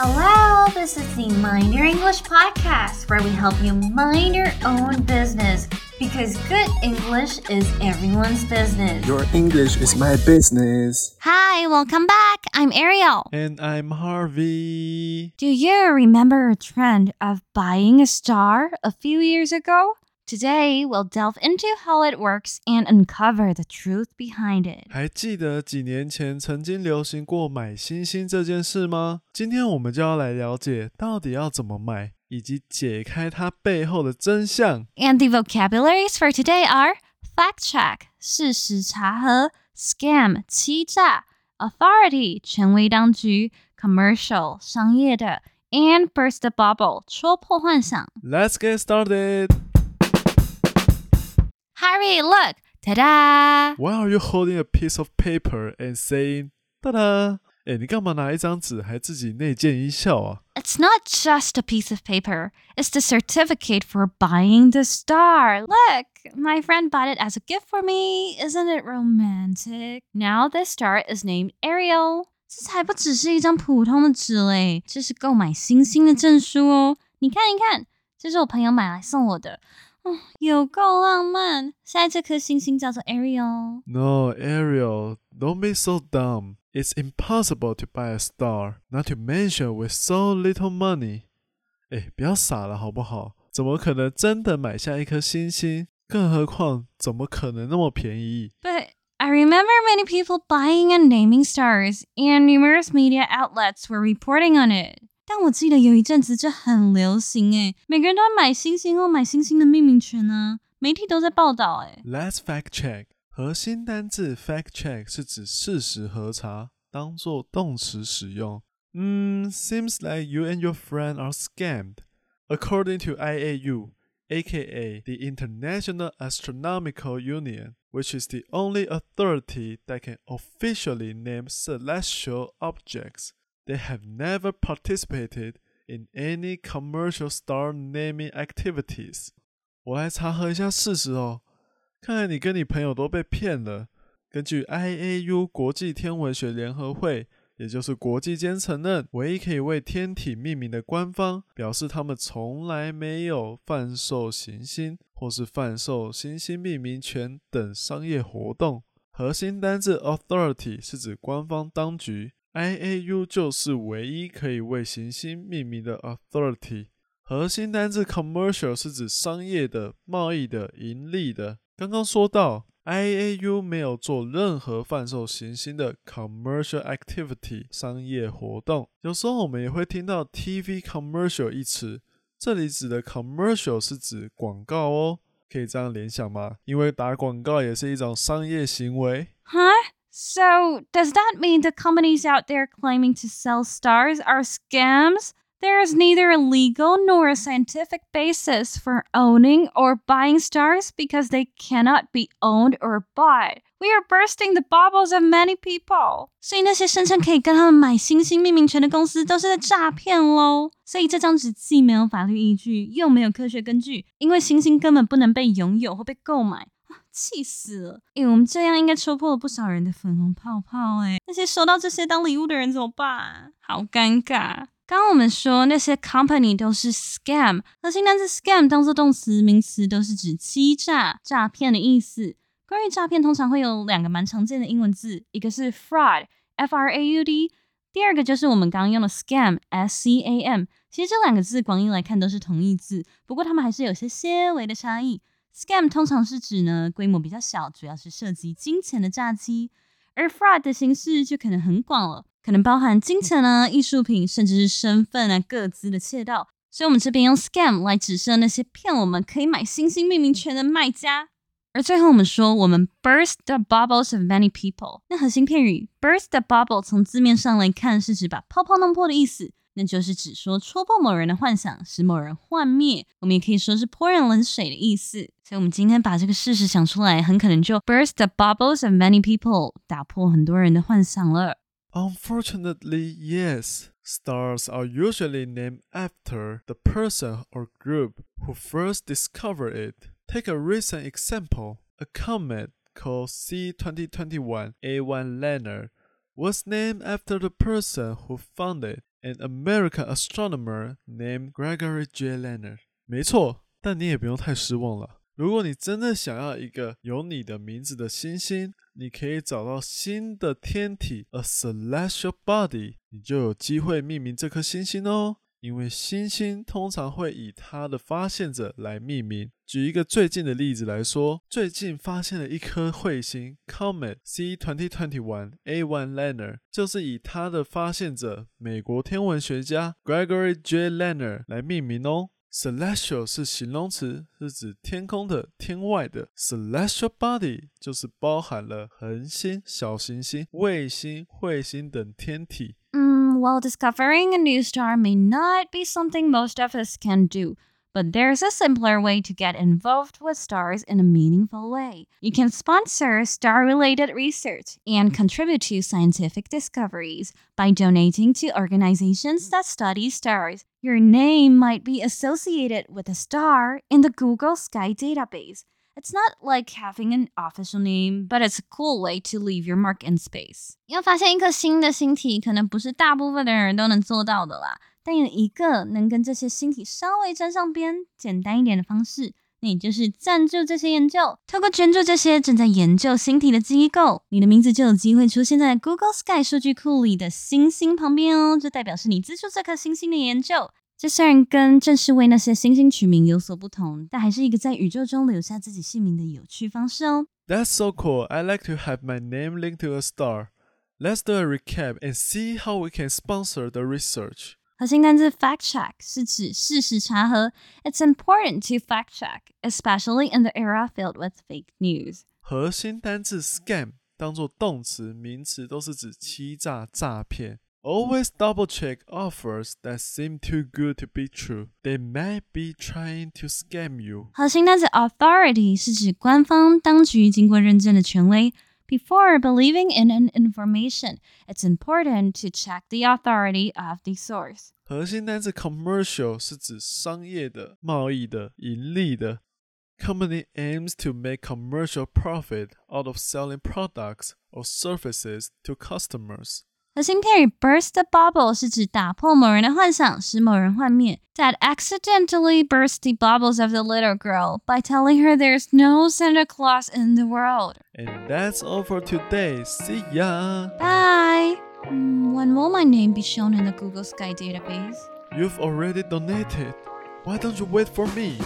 Hello, this is the Mind Your English podcast where we help you mind your own business because good English is everyone's business. Your English is my business. Hi, welcome back. I'm Ariel. And I'm Harvey. Do you remember a trend of buying a star a few years ago? Today, we'll delve into how it works and uncover the truth behind it. 还记得几年前曾经流行过买星星这件事吗？今天我们就要来了解到底要怎么买，以及解开它背后的真相。 And the vocabularies for today are fact check 事实查核，scam 欺诈，authority 权威当局，commercial 商业的，and burst the bubble 戳破幻想。 Let's get started. Harvey, look, ta-da! Why are you holding a piece of paper and saying ta-da? Eh, 哎，你干嘛拿一张纸还自己内建一笑啊？It's not just a piece of paper. It's the certificate for buying the star. Look, my friend bought it as a gift for me. Isn't it romantic? Now this star is named Ariel. 这才不只是一张普通的纸嘞，这是购买星星的证书哦。你看，你看，这是我朋友买来送我的。哦，有够浪漫。现在这颗星星叫做 Ariel。 No, Ariel, don't be so dumb. It's impossible to buy a star, not to mention with so little money. 哎，不要傻了好不好？怎么可能真的买下一颗星星？更何况，怎么可能那么便宜？ But I remember many people buying and naming stars, and numerous media outlets were reporting on it. 但我记得有一阵子这很流行诶，每个人都在买星星或买星星的命名权啊，媒体都在报道诶。Let's fact check。核心单字 fact check 是指事实核查，当做动词使用。嗯，seems like you and your friend are scammed. According to IAU, aka the International Astronomical Union, which is the only authority that can officially name celestial objects, they have never participated in any commercial star naming activities. 我来查核一下事实哦，看来你跟你朋友都被骗了。根据 IAU 国际天文学联合会，也就是国际间承认唯一可以为天体命名的官方，表示他们从来没有贩售行星或是贩售行星命名权等商业活动。核心单字 authority 是指官方当局，IAU 就是唯一可以为行星命名的 authority。核心单字 commercial 是指商业的、贸易的、盈利的。刚刚说到 IAU 没有做任何贩售行星的 commercial activity 商业活动。有时候我们也会听到 TV commercial 一词，这里指的 commercial 是指广告哦，可以这样联想吗？因为打广告也是一种商业行为。So does that mean the companies out there claiming to sell stars are scams? There is neither a legal nor a scientific basis for owning or buying stars because they cannot be owned or bought. We are bursting the bubbles of many people. 所以那些声称可以跟他们买星星命名权的公司都是在诈骗喽。所以这张纸既没有法律依据，又没有科学根据，因为星星根本不能被拥有或被购买。 气死了！诶，我们这样应该戳破了不少人的粉红泡泡。诶，那些收到这些当礼物的人怎么办？好尴尬。刚刚我们说那些 company 都是 scam，核心单词 scam 当做动词、名词都是指欺诈、诈骗的意思。关于诈骗，通常会有两个蛮常见的英文字，一个是 fraud，f r a u d，第二个就是我们刚刚用的 scam，s c a m。其实这两个字广义来看都是同义字，不过它们还是有些些微的差异。Scam 通常是指呢规模比较小，主要是涉及金钱的诈欺，而 fraud 的形式就可能很广了，可能包含金钱啊、艺术品，甚至是身份啊、各资的窃盗。所以，我们这边用 scam 来指涉那些骗我们可以买星星命名权的卖家。而最后，我们说我们 burst the bubbles of many people。那核心片语 burst the bubble 从字面上来看是指把泡泡弄破的意思。那就是指说戳破某人的幻想，使某人幻灭。我们也可以说是泼人冷水的意思。所以，我们今天把这个事实想出来，很可能就 burst the bubbles of many people，打破很多人的幻想了。 Unfortunately, yes. Stars are usually named after the person or group who first discovered it. Take a recent example. A comet called C2021 A1 Leonard was named after the person who founded An American astronomer named Gregory J. Leonard。没错，但你也不用太失望了。如果你真的想要一个有你的名字的星星，你可以找到新的天体 a celestial body，你就有机会命名这颗星星哦。因为星星通常会以它的发现者来命名。举一个最近的例子来说，最近发现了一颗彗星 Comet C twenty twenty one A one Leonard，就是以它的发现者美国天文学家 Gregory J Leonard 来命名哦。Celestial 是形容词，是指天空的、天外的。Celestial body 就是包含了恒星、小行星、卫星、彗星等天体。嗯 well, discovering a new star may not be something most of us can do, but there's a simpler way to get involved with stars in a meaningful way. You can sponsor star related research and contribute to scientific discoveries by donating to organizations that study stars. Your name might be associated with a star in the Google Sky database. It's not like having an official name, but it's a cool way to leave your mark in space. 要发现一颗新的星体，可能不是大部分的人都能做到的啦。但有一个能跟这些星体稍微沾上边、简单一点的方式，那也就是赞助这些研究。透过捐助这些正在研究星体的机构，你的名字就有机会出现在 Google Sky 数据库里的星星旁边哦，就代表是你资助这颗星星的研究。这虽然跟正式为那些星星取名有所不同，但还是一个在宇宙中留下自己姓名的有趣方式哦。That's so cool. I like to have my name linked to a star. Let's do a recap and see how we can sponsor the research. 核心单字 fact check 是指事实查核。It's important to fact check, especially in the era filled with fake news. 核心单字 scam 当做动词、名词都是指欺诈、诈骗。 Always double check offers that seem too good to be true. They might be trying to scam you. 核心单词 authority 是指官方当局经过认证的权威。Before believing in an information, it's important to check the authority of the source. 核心单词 commercial 是指商业的、贸易的、盈利的。Company aims to make commercial profit out of selling products or services to customers. 核心片语 burst the bubble 是指打破某人的幻想，使某人幻灭。Dad accidentally burst the bubbles of the little girl by telling her there's no Santa Claus in the world. And that's all for today. See ya. Bye. Mm, when will my name be shown in the Google Sky database? You've already donated. Why don't you wait for me?